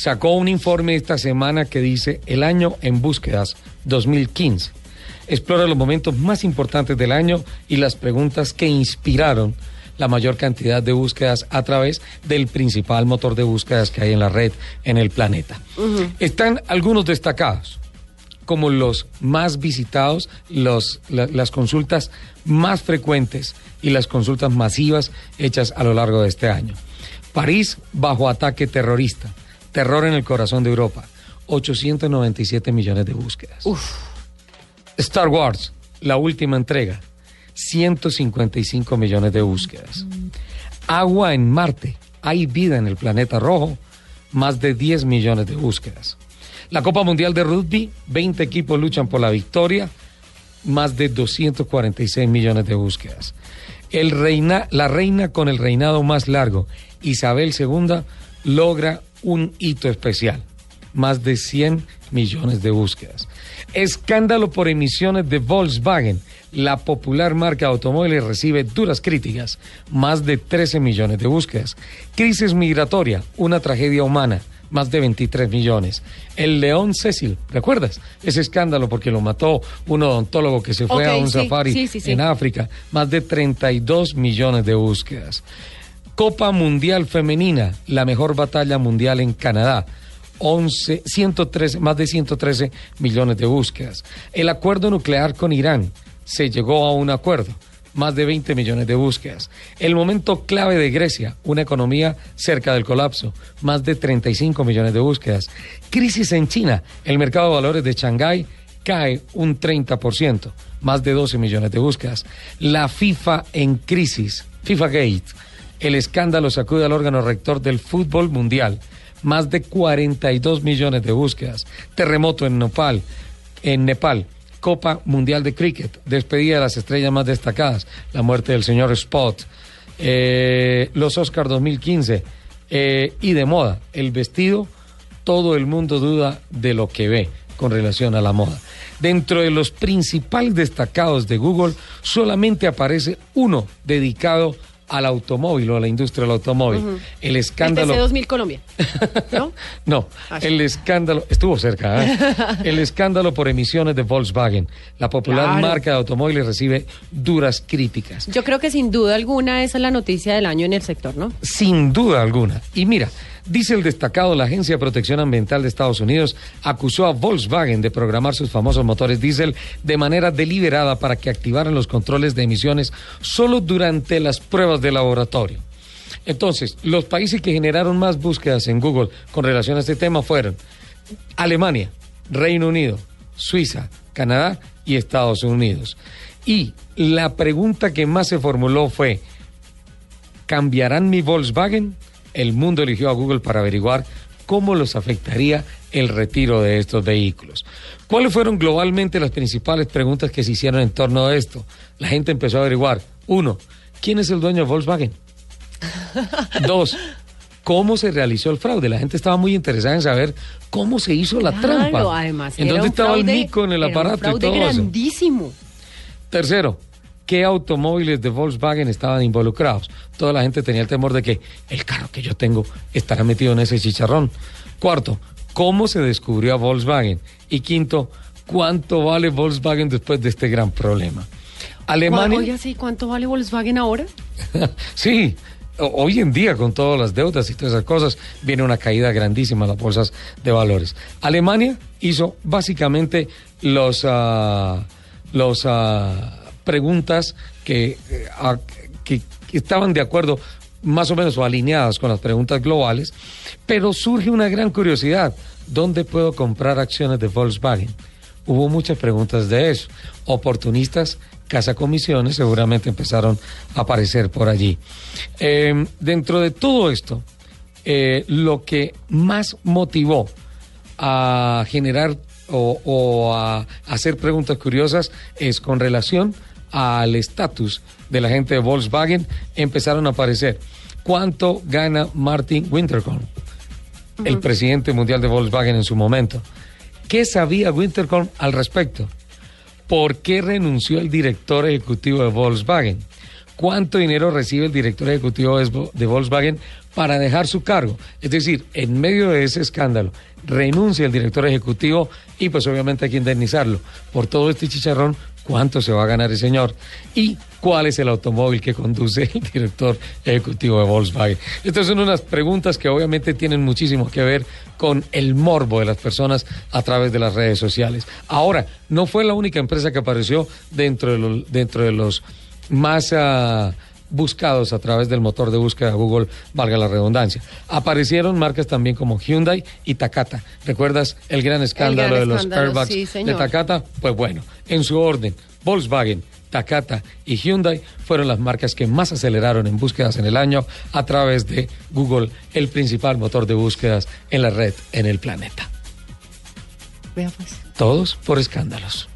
sacó un informe esta semana que dice el año en búsquedas 2015. Explora los momentos más importantes del año y las preguntas que inspiraron la mayor cantidad de búsquedas a través del principal motor de búsquedas que hay en la red en el planeta. Están algunos destacados como los más visitados, los, la- las consultas más frecuentes y las consultas masivas hechas a lo largo de este año. París bajo ataque terrorista, terror en el corazón de Europa, 897 millones de búsquedas. Star Wars, la última entrega, 155 millones de búsquedas. Agua en Marte, hay vida en el planeta rojo, más de 10 millones de búsquedas. La Copa Mundial de Rugby, 20 equipos luchan por la victoria, más de 246 millones de búsquedas. El reina, la reina con el reinado más largo, Isabel II, logra un hito especial, más de 100 millones de búsquedas. Escándalo por emisiones de Volkswagen, la popular marca de automóviles recibe duras críticas, más de 13 millones de búsquedas. Crisis migratoria, una tragedia humana, más de 23 millones. El león Cecil, ¿recuerdas? Ese escándalo porque lo mató un odontólogo que se fue a un sí, safari sí, sí, sí. en África, más de 32 millones de búsquedas. Copa Mundial Femenina, la mejor batalla mundial en Canadá. 11, 113, más de 113 millones de búsquedas. El acuerdo nuclear con Irán se llegó a un acuerdo, más de 20 millones de búsquedas. El momento clave de Grecia, una economía cerca del colapso, más de 35 millones de búsquedas. Crisis en China, el mercado de valores de Shanghái cae un 30%, más de 12 millones de búsquedas. La FIFA en crisis, FIFA Gate, el escándalo sacude al órgano rector del fútbol mundial, más de 42 millones de búsquedas. Terremoto en Nepal, en Nepal. Copa Mundial de Cricket, despedida de las estrellas más destacadas, la muerte del señor Spot, eh, los Oscars 2015 eh, y de moda, el vestido, todo el mundo duda de lo que ve con relación a la moda. Dentro de los principales destacados de Google, solamente aparece uno dedicado al automóvil o a la industria del automóvil. El escándalo. El TC2000 Colombia. ¿No? No, Ah, el escándalo, estuvo cerca, ¿eh? el escándalo por emisiones de Volkswagen. La popular Claro. marca de automóviles recibe duras críticas, Yo creo que sin duda alguna esa es la noticia del año en el sector, ¿no? sin duda alguna. Y mira, dice el destacado, la Agencia de Protección Ambiental de Estados Unidos acusó a Volkswagen de programar sus famosos motores diésel de manera deliberada para que activaran los controles de emisiones solo durante las pruebas de laboratorio. Entonces, los países que generaron más búsquedas en Google con relación a este tema fueron Alemania, Reino Unido, Suiza, Canadá y Estados Unidos. Y la pregunta que más se formuló fue, ¿cambiarán mi Volkswagen? El mundo eligió a Google para averiguar cómo los afectaría el retiro de estos vehículos. ¿Cuáles fueron globalmente las principales preguntas que se hicieron en torno a esto? La gente empezó a averiguar. Uno, ¿quién es el dueño de Volkswagen? Dos, ¿cómo se realizó el fraude? La gente estaba muy interesada en saber cómo se hizo la Claro, trampa. además. ¿En dónde estaba el mico en el era un aparato y todo eso? grandísimo. Tercero, ¿qué automóviles de Volkswagen estaban involucrados? Toda la gente tenía el temor de que el carro que yo tengo estará metido en ese chicharrón. Cuarto, ¿cómo se descubrió a Volkswagen? Y quinto, ¿cuánto vale Volkswagen después de este gran problema? Alemania. Sí, ¿cuánto vale Volkswagen ahora? sí, hoy en día con todas las deudas y todas esas cosas viene una caída grandísima en las bolsas de valores. Alemania hizo básicamente los ah, los ah, preguntas que, eh, que, que estaban de acuerdo más o menos o alineadas con las preguntas globales, pero surge una gran curiosidad, ¿dónde puedo comprar acciones de Volkswagen? hubo muchas preguntas de eso. Oportunistas, cazacomisiones, seguramente empezaron a aparecer por allí. Eh, dentro de todo esto, eh, lo que más motivó a generar o, o a hacer preguntas curiosas es con relación al estatus de la gente de Volkswagen, empezaron a aparecer. ¿Cuánto gana Martin Winterkorn, el presidente mundial de Volkswagen en su momento? ¿Qué sabía Winterkorn al respecto? ¿Por qué renunció el director ejecutivo de Volkswagen? ¿Cuánto dinero recibe el director ejecutivo de Volkswagen para dejar su cargo? Es decir, en medio de ese escándalo, renuncia el director ejecutivo y pues obviamente hay que indemnizarlo. Por todo este chicharrón, ¿cuánto se va a ganar el señor? ¿Y cuál es el automóvil que conduce el director ejecutivo de Volkswagen? Estas son unas preguntas que obviamente tienen muchísimo que ver con el morbo de las personas a través de las redes sociales. Ahora, no fue la única empresa que apareció dentro de los, dentro de los más ah, buscados a través del motor de búsqueda de Google, valga la redundancia. Aparecieron marcas también como Hyundai y Takata. ¿Recuerdas el gran escándalo gran de los airbags sí, de. Takata? Pues bueno, en su orden, Volkswagen, Takata y Hyundai fueron las marcas que más aceleraron en búsquedas en el año a través de Google, el principal motor de búsquedas en la red en el planeta. Vea pues. Todos por escándalos.